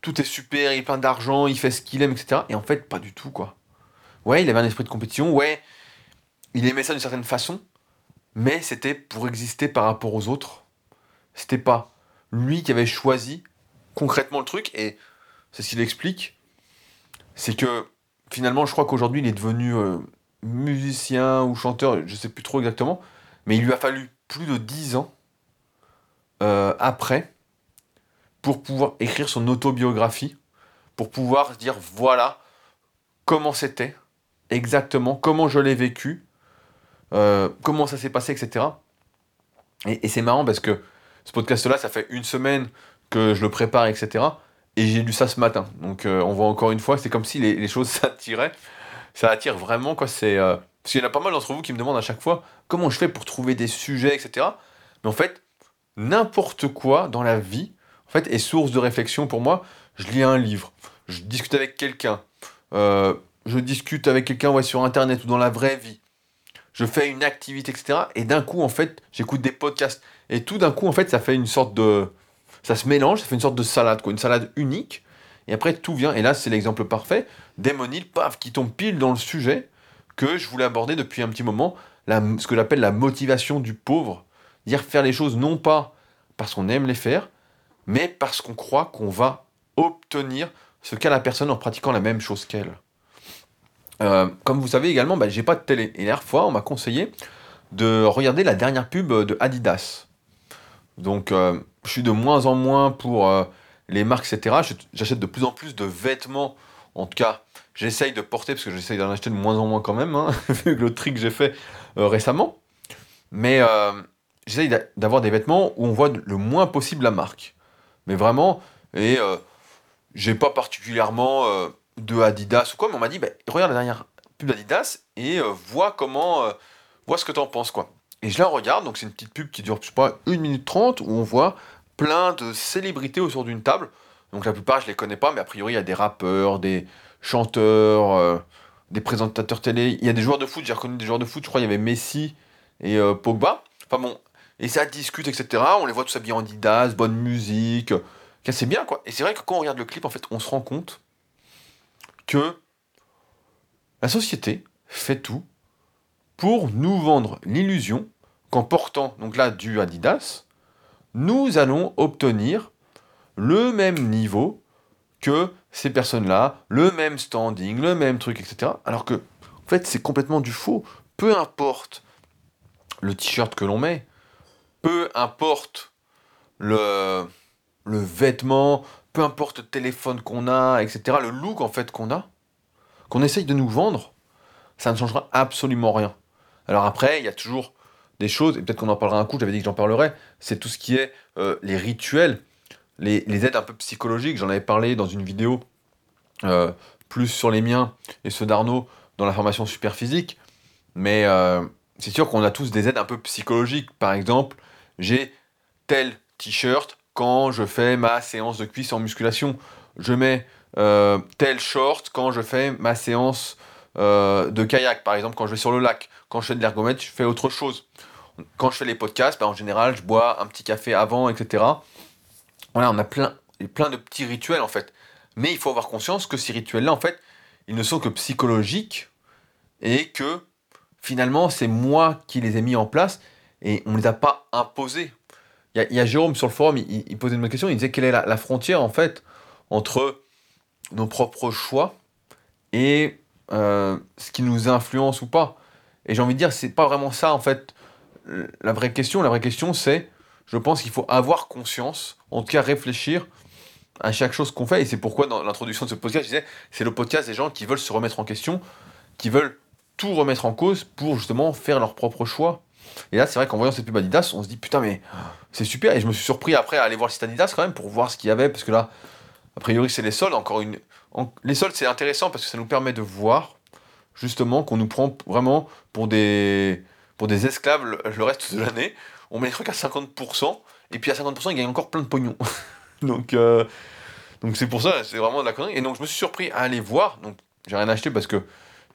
tout est super, il est plein d'argent, il fait ce qu'il aime, etc. Et en fait, pas du tout, quoi. Ouais, il avait un esprit de compétition, ouais, il aimait ça d'une certaine façon, mais c'était pour exister par rapport aux autres. C'était pas lui qui avait choisi concrètement le truc, et c'est ce qu'il explique. C'est que finalement, je crois qu'aujourd'hui, il est devenu euh, musicien ou chanteur, je sais plus trop exactement, mais il lui a fallu plus de 10 ans euh, après pour pouvoir écrire son autobiographie, pour pouvoir dire voilà comment c'était, exactement, comment je l'ai vécu, euh, comment ça s'est passé, etc. Et, c'est marrant parce que ce podcast-là, ça fait une semaine que je le prépare, etc. Et j'ai lu ça ce matin. Donc euh, on voit encore une fois, c'est comme si les, choses s'attiraient ça attire vraiment, quoi. C'est, euh, Parce qu'il y en a pas mal d'entre vous qui me demandent à chaque fois comment je fais pour trouver des sujets, etc. Mais en fait, n'importe quoi dans la vie, en fait, est source de réflexion pour moi. Je lis un livre, je discute avec quelqu'un, je discute avec quelqu'un ouais, sur Internet ou dans la vraie vie. Je fais une activité, etc. Et d'un coup, en fait, j'écoute des podcasts. Et tout d'un coup, en fait, ça fait une sorte de... Ça se mélange, ça fait une sorte de salade, quoi. Une salade unique. Et après, tout vient. Et là, c'est l'exemple parfait. Démonil, paf, qui tombe pile dans le sujet que je voulais aborder depuis un petit moment, ce que j'appelle la motivation du pauvre. Dire faire les choses non pas parce qu'on aime les faire, mais parce qu'on croit qu'on va obtenir ce qu'a la personne en pratiquant la même chose qu'elle. Euh, comme vous savez également, bah, j'ai pas de télé. Et la dernière fois, on m'a conseillé de regarder la dernière pub de Adidas. Donc, euh, je suis de moins en moins pour euh, les marques, etc. J'achète de plus en plus de vêtements. En tout cas, j'essaye de porter, parce que j'essaye d'en acheter de moins en moins quand même, hein, vu le tri que j'ai fait euh, récemment. Mais euh, j'essaye d'avoir des vêtements où on voit le moins possible la marque. Mais vraiment, et euh, j'ai pas particulièrement de Adidas ou quoi, mais on m'a dit, bah, regarde la dernière pub d'Adidas et vois comment, vois ce que t'en penses, quoi. Et je la regarde, donc c'est une petite pub qui dure, je sais pas, 1 minute 30, où on voit plein de célébrités autour d'une table. Donc la plupart, je les connais pas, mais a priori, il y a des rappeurs, des chanteurs, euh, des présentateurs télé. Il y a des joueurs de foot, j'ai reconnu des joueurs de foot, je crois, il y avait Messi et euh, Pogba. Enfin bon, et ça discute, etc. On les voit tous habillés en Adidas, bonne musique. C'est bien, quoi. Et c'est vrai que quand on regarde le clip, en fait, on se rend compte que la société fait tout pour nous vendre l'illusion qu'en portant donc là du Adidas, nous allons obtenir le même niveau que ces personnes-là, le même standing, le même truc, etc. Alors que, en fait, c'est complètement du faux. Peu importe le t-shirt que l'on met, peu importe le, le vêtement, peu importe le téléphone qu'on a, etc., le look en fait qu'on a, qu'on essaye de nous vendre, ça ne changera absolument rien. Alors après, il y a toujours des choses, et peut-être qu'on en parlera un coup, j'avais dit que j'en parlerais, c'est tout ce qui est euh, les rituels, les, aides un peu psychologiques, j'en avais parlé dans une vidéo euh, plus sur les miens et ceux d'Arnaud dans la formation super physique, mais euh, c'est sûr qu'on a tous des aides un peu psychologiques. Par exemple, j'ai tel t-shirt quand je fais ma séance de cuisse en musculation. Je mets tel short quand je fais ma séance de kayak, par exemple, quand je vais sur le lac. Quand je fais de l'ergomètre, je fais autre chose. Quand je fais les podcasts, ben, en général, je bois un petit café avant, etc. Voilà, on a plein, plein de petits rituels en fait. Mais il faut avoir conscience que ces rituels-là, en fait, ils ne sont que psychologiques et que finalement, c'est moi qui les ai mis en place et on ne les a pas imposés. Il y, a Jérôme sur le forum, il, posait une question, il disait quelle est la, frontière en fait entre nos propres choix et euh, ce qui nous influence ou pas. Et j'ai envie de dire, c'est pas vraiment ça en fait la vraie question. La vraie question, c'est, je pense qu'il faut avoir conscience, en tout cas réfléchir à chaque chose qu'on fait. Et c'est pourquoi dans l'introduction de ce podcast, je disais, c'est le podcast des gens qui veulent se remettre en question, qui veulent tout remettre en cause pour justement faire leur propre choix. Et là, c'est vrai qu'en voyant cette pub Adidas, on se dit putain, mais c'est super. Et je me suis surpris après à aller voir Adidas quand même pour voir ce qu'il y avait, parce que là, a priori, c'est les soldes. Encore une, les soldes, c'est intéressant parce que ça nous permet de voir justement qu'on nous prend vraiment pour des pour des esclaves le, reste de l'année. On met les trucs à 50%, et puis à 50%, ils gagnent encore plein de pognon. donc, euh, donc c'est pour ça, c'est vraiment de la connerie. Et donc, je me suis surpris à aller voir. Donc, j'ai rien acheté parce que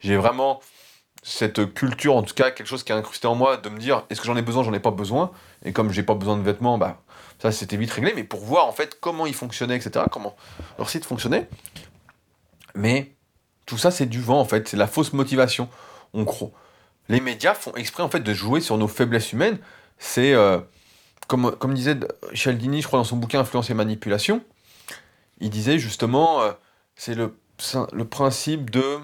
j'ai vraiment cette culture, en tout cas, quelque chose qui a incrusté en moi, de me dire est-ce que j'en ai besoin, j'en ai pas besoin? Et comme j'ai pas besoin de vêtements, bah, ça c'était vite réglé. Mais pour voir en fait comment ils fonctionnaient, etc., comment leur site fonctionnait. Mais tout ça, c'est du vent en fait, c'est la fausse motivation. On croit les médias font exprès en fait de jouer sur nos faiblesses humaines. C'est euh, comme, comme disait Cialdini, je crois, dans son bouquin Influence et Manipulation, il disait justement, euh, c'est le, le principe de.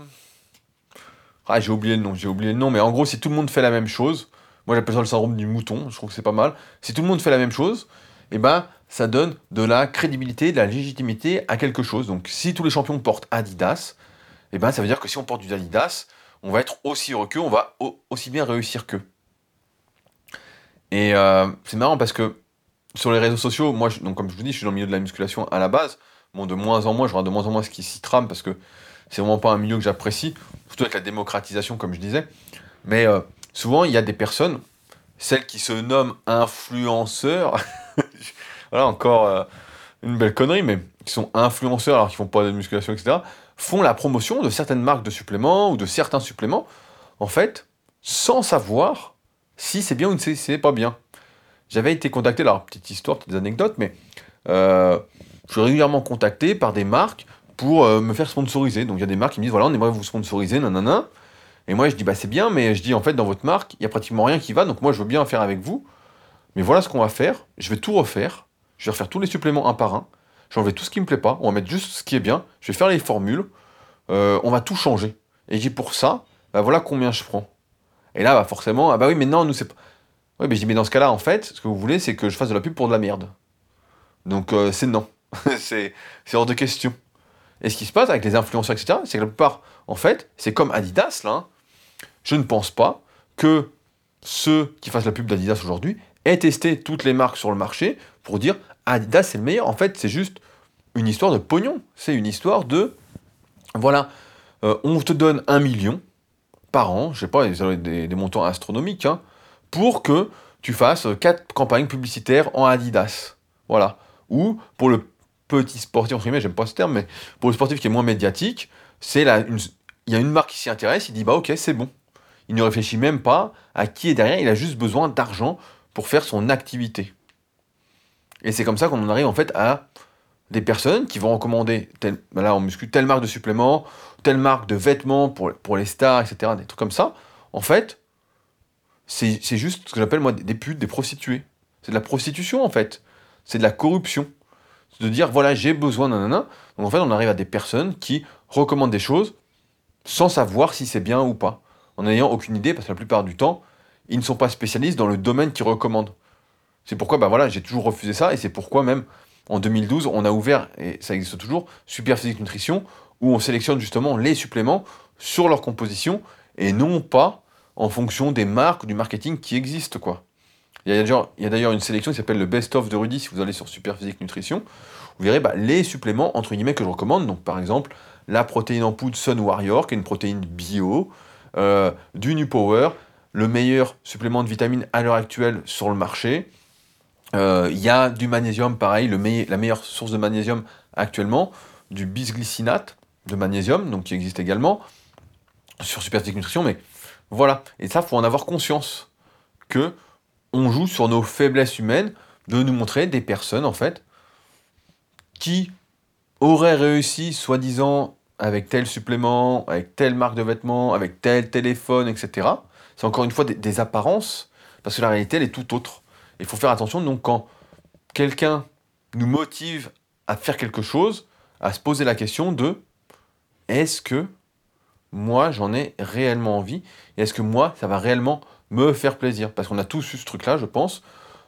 Ah, j'ai oublié le nom, j'ai oublié le nom, mais en gros, si tout le monde fait la même chose, moi j'appelle ça le syndrome du mouton, je trouve que c'est pas mal. Si tout le monde fait la même chose, eh ben, ça donne de la crédibilité, de la légitimité à quelque chose. Donc, si tous les champions portent Adidas, eh ben, ça veut dire que si on porte du Adidas, on va être aussi heureux qu'eux, on va aussi bien réussir qu'eux. Et euh, c'est marrant parce que sur les réseaux sociaux, moi, donc comme je vous dis, je suis dans le milieu de la musculation à la base. Bon, de moins en moins, je vois de moins en moins ce qui s'y trame parce que c'est vraiment pas un milieu que j'apprécie, surtout avec la démocratisation, comme je disais. Mais euh, souvent, il y a des personnes, celles qui se nomment influenceurs, voilà encore euh, une belle connerie, mais qui sont influenceurs alors qu'ils font pas de musculation, etc font la promotion de certaines marques de suppléments ou de certains suppléments, en fait, sans savoir si c'est bien ou si c'est pas bien. J'avais été contacté, alors petite histoire, petites anecdotes, mais euh, je suis régulièrement contacté par des marques pour euh, me faire sponsoriser. Donc il y a des marques qui me disent voilà, on aimerait vous sponsoriser, nanana. Et moi je dis bah c'est bien, mais je dis en fait dans votre marque, il y a pratiquement rien qui va, donc moi je veux bien faire avec vous. Mais voilà ce qu'on va faire, je vais tout refaire, je vais refaire tous les suppléments un par un, J'enlève tout ce qui me plaît pas, on va mettre juste ce qui est bien, je vais faire les formules, euh, on va tout changer. Et j'ai pour ça, bah voilà combien je prends. Et là, bah forcément, ah bah oui, mais non, nous c'est pas. Oui, mais je dis, mais dans ce cas-là, en fait, ce que vous voulez, c'est que je fasse de la pub pour de la merde. Donc euh, c'est non. c'est hors de question. Et ce qui se passe avec les influenceurs, etc., c'est que la plupart, en fait, c'est comme Adidas, là. Je ne pense pas que ceux qui fassent la pub d'Adidas aujourd'hui aient testé toutes les marques sur le marché pour dire Adidas c'est le meilleur. En fait, c'est juste une histoire de pognon. C'est une histoire de voilà, euh, on te donne un million par an, je sais pas, des, des montants astronomiques, hein, pour que tu fasses quatre campagnes publicitaires en Adidas. Voilà. Ou pour le petit sportif, entre guillemets, j'aime pas ce terme, mais pour le sportif qui est moins médiatique, c'est il y a une marque qui s'y intéresse, il dit bah ok, c'est bon. Il ne réfléchit même pas à qui est derrière, il a juste besoin d'argent pour faire son activité. Et c'est comme ça qu'on en arrive en fait à des personnes qui vont recommander, tel, ben on muscule, telle marque de suppléments, telle marque de vêtements pour, pour les stars, etc., des trucs comme ça. En fait, c'est juste ce que j'appelle moi des putes, des prostituées. C'est de la prostitution en fait. C'est de la corruption. De dire voilà, j'ai besoin d'un Donc en fait, on arrive à des personnes qui recommandent des choses sans savoir si c'est bien ou pas. En n'ayant aucune idée, parce que la plupart du temps, ils ne sont pas spécialistes dans le domaine qu'ils recommandent. C'est pourquoi bah voilà, j'ai toujours refusé ça, et c'est pourquoi même en 2012, on a ouvert, et ça existe toujours, Super Physique Nutrition, où on sélectionne justement les suppléments sur leur composition, et non pas en fonction des marques du marketing qui existent, quoi. Il y a d'ailleurs une sélection qui s'appelle le Best of de Rudy, si vous allez sur Super Physique Nutrition, vous verrez bah, les suppléments, entre guillemets, que je recommande, donc par exemple, la protéine en poudre Sun Warrior, qui est une protéine bio, euh, du New Power, le meilleur supplément de vitamines à l'heure actuelle sur le marché, euh, il y a du magnésium, pareil, le la meilleure source de magnésium actuellement, du bisglycinate de magnésium, donc qui existe également sur Superphysique Nutrition, mais voilà. Et ça, faut en avoir conscience que on joue sur nos faiblesses humaines, de nous montrer des personnes en fait qui auraient réussi, soi-disant, avec tel supplément, avec telle marque de vêtements, avec tel téléphone, etc. C'est encore une fois des, apparences, parce que la réalité, elle est tout autre. Il faut faire attention, donc, quand quelqu'un nous motive à faire quelque chose, à se poser la question de est-ce que moi j'en ai réellement envie est-ce que moi ça va réellement me faire plaisir Parce qu'on a tous eu ce truc-là, je pense,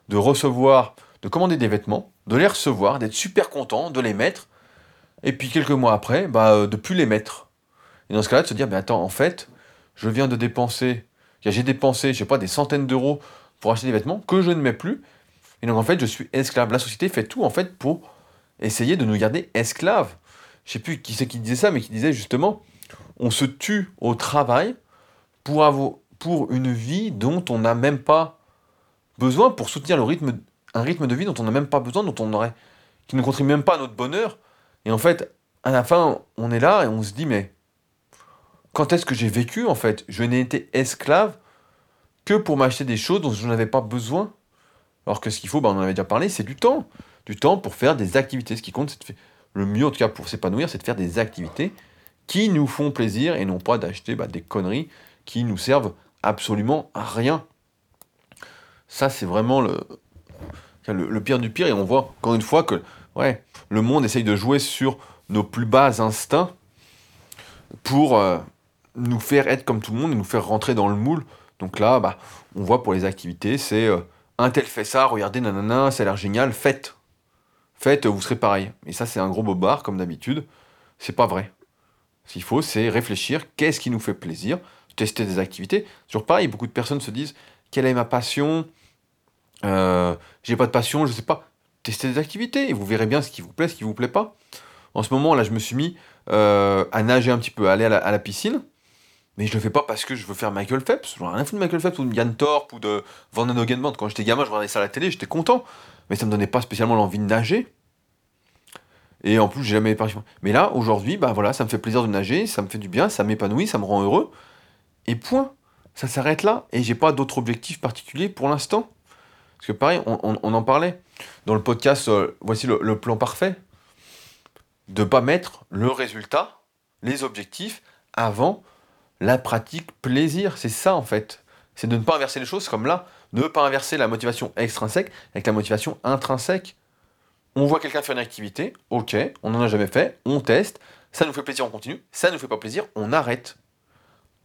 de recevoir, de commander des vêtements, de les recevoir, d'être super content, de les mettre, et puis quelques mois après, bah, euh, de plus les mettre. Et dans ce cas-là, de se dire, mais attends, en fait, je viens de dépenser, j'ai dépensé, je sais pas, des centaines d'euros pour acheter des vêtements que je ne mets plus. Et donc en fait, je suis esclave. La société fait tout en fait pour essayer de nous garder esclaves. Je sais plus qui c'est qui disait ça, mais qui disait justement, on se tue au travail pour, avoir, pour une vie dont on n'a même pas besoin, pour soutenir le rythme, un rythme de vie dont on n'a même pas besoin, dont on aurait, qui ne contribue même pas à notre bonheur. Et en fait, à la fin, on est là et on se dit, mais quand est-ce que j'ai vécu en fait? Je n'ai été esclave que pour m'acheter des choses dont je n'avais pas besoin. Alors que ce qu'il faut, bah, on en avait déjà parlé, c'est du temps. Du temps pour faire des activités. Ce qui compte, c'est de faire, le mieux en tout cas pour s'épanouir, c'est de faire des activités qui nous font plaisir et non pas d'acheter bah, des conneries qui nous servent absolument rien. Ça, c'est vraiment le, pire du pire. Et on voit encore une fois que le monde essaye de jouer sur nos plus bas instincts pour euh, nous faire être comme tout le monde et nous faire rentrer dans le moule donc là, bah, on voit pour les activités, c'est euh, un tel fait ça, regardez, nanana, ça a l'air génial, faites. Faites, vous serez pareil. Et ça, c'est un gros bobard, comme d'habitude. C'est pas vrai. Ce qu'il faut, c'est réfléchir, qu'est-ce qui nous fait plaisir, tester des activités. Toujours pareil, beaucoup de personnes se disent, quelle est ma passion? Euh, J'ai pas de passion, je sais pas. Testez des activités et vous verrez bien ce qui vous plaît, ce qui vous plaît pas. En ce moment, là, je me suis mis euh, à nager un petit peu, à aller à la piscine. Mais je le fais pas parce que je veux faire Michael Phelps. J'en ai rien foutu de Michael Phelps ou de Yann Thorpe ou de Van Band. Quand j'étais gamin, je regardais ça à la télé, j'étais content. Mais ça me donnait pas spécialement l'envie de nager. Et en plus, j'ai jamais épargné. Mais là, aujourd'hui, bah voilà, ça me fait plaisir de nager, ça me fait du bien, ça m'épanouit, ça me rend heureux. Et point. Ça s'arrête là. Et j'ai pas d'autres objectifs particuliers pour l'instant. Parce que pareil, on, en parlait dans le podcast euh, Voici le, plan parfait. De pas mettre le résultat, les objectifs, avant la pratique plaisir. C'est ça en fait. C'est de ne pas inverser les choses comme là, ne pas inverser la motivation extrinsèque avec la motivation intrinsèque. On voit quelqu'un faire une activité, ok, on n'en a jamais fait, on teste, ça nous fait plaisir, on continue, ça ne nous fait pas plaisir, on arrête.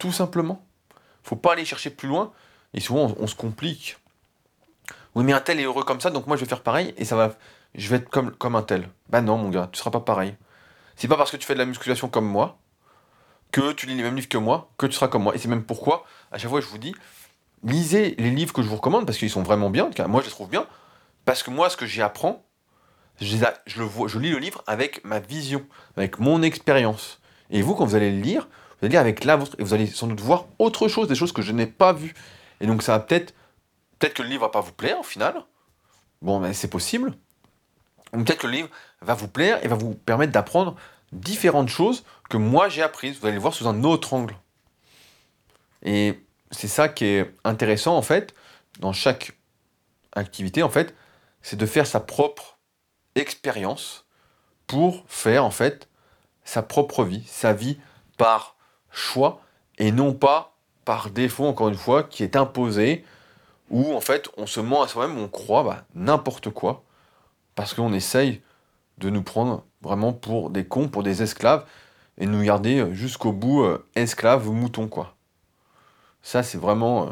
Tout simplement. Faut pas aller chercher plus loin, et souvent on, se complique. Oui, mais un tel est heureux comme ça, donc moi je vais faire pareil, et ça va. Je vais être comme, comme un tel. Bah non, mon gars, tu seras pas pareil. C'est pas parce que tu fais de la musculation comme moi que tu lis les mêmes livres que moi, que tu seras comme moi. Et c'est même pourquoi, à chaque fois, je vous dis, lisez les livres que je vous recommande, parce qu'ils sont vraiment bien, moi je les trouve bien, parce que moi, ce que j'y apprends, je, le vois, je lis le livre avec ma vision, avec mon expérience. Et vous, quand vous allez le lire, vous allez avec vous allez sans doute voir autre chose, des choses que je n'ai pas vues. Et donc ça va peut-être, peut-être que le livre va pas vous plaire au final, bon, ben, c'est possible, ou peut-être que le livre va vous plaire et va vous permettre d'apprendre différentes choses que moi j'ai apprises. Vous allez le voir sous un autre angle. Et c'est ça qui est intéressant en fait, dans chaque activité en fait, c'est de faire sa propre expérience pour faire en fait sa propre vie, sa vie par choix et non pas par défaut, encore une fois, qui est imposé, où en fait on se ment à soi-même, on croit bah, n'importe quoi, parce qu'on essaye de nous prendre vraiment pour des cons, pour des esclaves, et nous garder jusqu'au bout euh, esclaves ou moutons, quoi. Ça, c'est vraiment... Euh,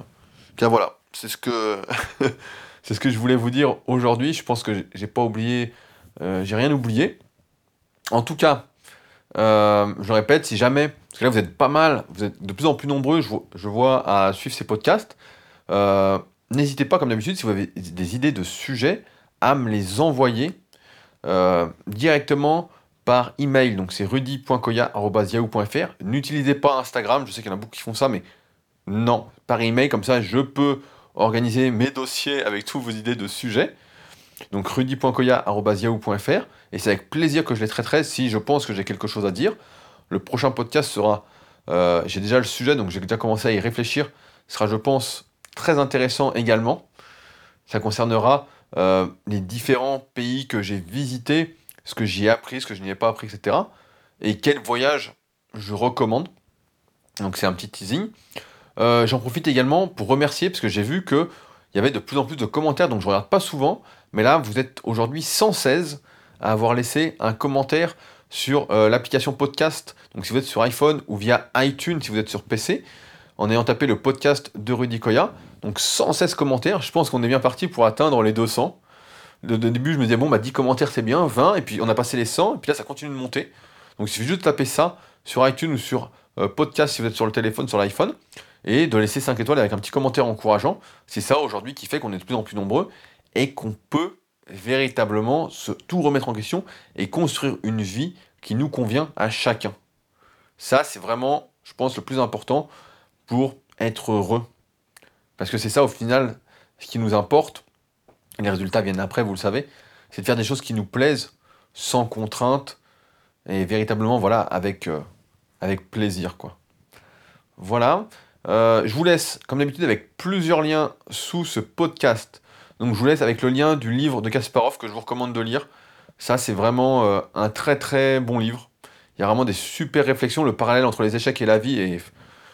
Car voilà, c'est ce que... c'est ce que je voulais vous dire aujourd'hui. Je pense que j'ai pas oublié... Euh, j'ai rien oublié. En tout cas, je répète, si jamais... Parce que là, vous êtes pas mal, vous êtes de plus en plus nombreux, je, vois, à suivre ces podcasts. N'hésitez pas, comme d'habitude, si vous avez des idées de sujets, à me les envoyer directement par email. Donc c'est rudy.koya.yahoo.fr. N'utilisez pas Instagram, je sais qu'il y en a beaucoup qui font ça, mais non, par email, comme ça je peux organiser mes dossiers avec toutes vos idées de sujets. Donc rudy.koya.yahoo.fr. Et c'est avec plaisir que je les traiterai si je pense que j'ai quelque chose à dire. Le prochain podcast sera. Euh, j'ai déjà le sujet, donc j'ai déjà commencé à y réfléchir. Ce sera, je pense, très intéressant également. Ça concernera euh, les différents pays que j'ai visités ce que j'y ai appris, ce que je n'y ai pas appris, etc. Et quel voyage je recommande. Donc c'est un petit teasing. Euh, j'en profite également pour remercier, parce que j'ai vu qu'il y avait de plus en plus de commentaires, donc je ne regarde pas souvent, mais là vous êtes aujourd'hui 116 à avoir laissé un commentaire sur euh, l'application podcast. Donc si vous êtes sur iPhone ou via iTunes, si vous êtes sur PC, en ayant tapé le podcast de Rudy Koya. Donc 116 commentaires, je pense qu'on est bien parti pour atteindre les 200 de, début, je me disais, bon, bah 10 commentaires, c'est bien, 20, et puis on a passé les 100, et puis là, ça continue de monter. Donc il suffit juste de taper ça sur iTunes ou sur euh, podcast si vous êtes sur le téléphone, sur l'iPhone, et de laisser 5 étoiles avec un petit commentaire encourageant. C'est ça aujourd'hui qui fait qu'on est de plus en plus nombreux et qu'on peut véritablement se tout remettre en question et construire une vie qui nous convient à chacun. Ça, c'est vraiment, je pense, le plus important pour être heureux. Parce que c'est ça, au final, ce qui nous importe les résultats viennent après, vous le savez, c'est de faire des choses qui nous plaisent, sans contrainte, et véritablement, voilà, avec, euh, plaisir, quoi. Voilà. Euh, je vous laisse, comme d'habitude, avec plusieurs liens sous ce podcast. Donc je vous laisse avec le lien du livre de Kasparov que je vous recommande de lire. Ça, c'est vraiment euh, un très très bon livre. Il y a vraiment des super réflexions. Le parallèle entre les échecs et la vie est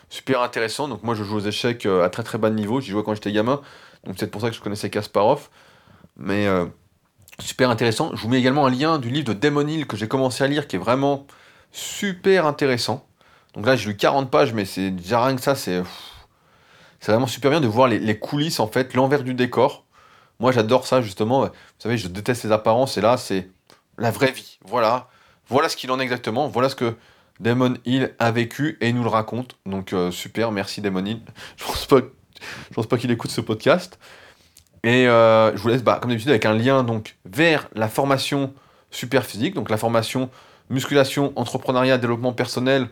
super intéressant. Donc moi, je joue aux échecs à très très bas niveau. J'y jouais quand j'étais gamin. Donc c'est pour ça que je connaissais Kasparov mais euh, super intéressant. Je vous mets également un lien du livre de Damon Hill que j'ai commencé à lire, qui est vraiment super intéressant. Donc là, j'ai lu 40 pages, mais c'est déjà rien que ça, c'est vraiment super bien de voir les, coulisses, en fait, l'envers du décor. Moi, j'adore ça, justement. Vous savez, je déteste les apparences, et là, c'est la vraie vie. Voilà. Voilà ce qu'il en est exactement. Voilà ce que Damon Hill a vécu et nous le raconte. Donc, euh, super, merci Damon Hill. Je pense pas, pense pas qu'il écoute ce podcast. Et euh, je vous laisse, bah, comme d'habitude, avec un lien donc, vers la formation super physique, donc la formation musculation, entrepreneuriat, développement personnel,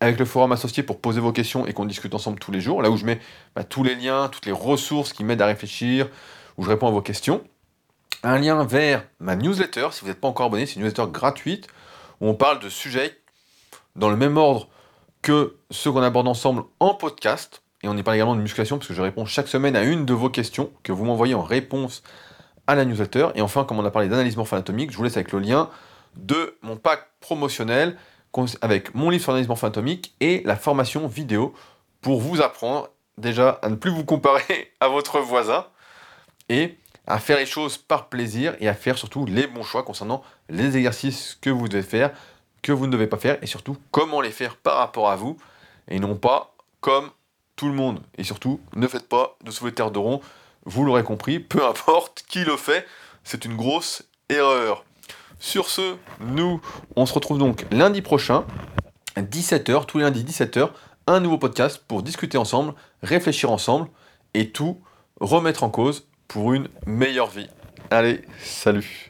avec le forum associé pour poser vos questions et qu'on discute ensemble tous les jours, là où je mets bah, tous les liens, toutes les ressources qui m'aident à réfléchir, où je réponds à vos questions. Un lien vers ma newsletter, si vous n'êtes pas encore abonné, c'est une newsletter gratuite, où on parle de sujets dans le même ordre que ceux qu'on aborde ensemble en podcast. Et on y parle également de musculation, parce que je réponds chaque semaine à une de vos questions que vous m'envoyez en réponse à la newsletter. Et enfin, comme on a parlé d'analyse morpho-anatomique, je vous laisse avec le lien de mon pack promotionnel avec mon livre sur l'analyse morpho-anatomique et la formation vidéo pour vous apprendre déjà à ne plus vous comparer à votre voisin et à faire les choses par plaisir et à faire surtout les bons choix concernant les exercices que vous devez faire, que vous ne devez pas faire et surtout comment les faire par rapport à vous et non pas comme tout le monde. Et surtout, ne faites pas de soulevé de rond. Vous l'aurez compris, peu importe qui le fait, c'est une grosse erreur. Sur ce, nous, on se retrouve donc lundi prochain, 17h, tous les lundis 17h, un nouveau podcast pour discuter ensemble, réfléchir ensemble et tout remettre en cause pour une meilleure vie. Allez, salut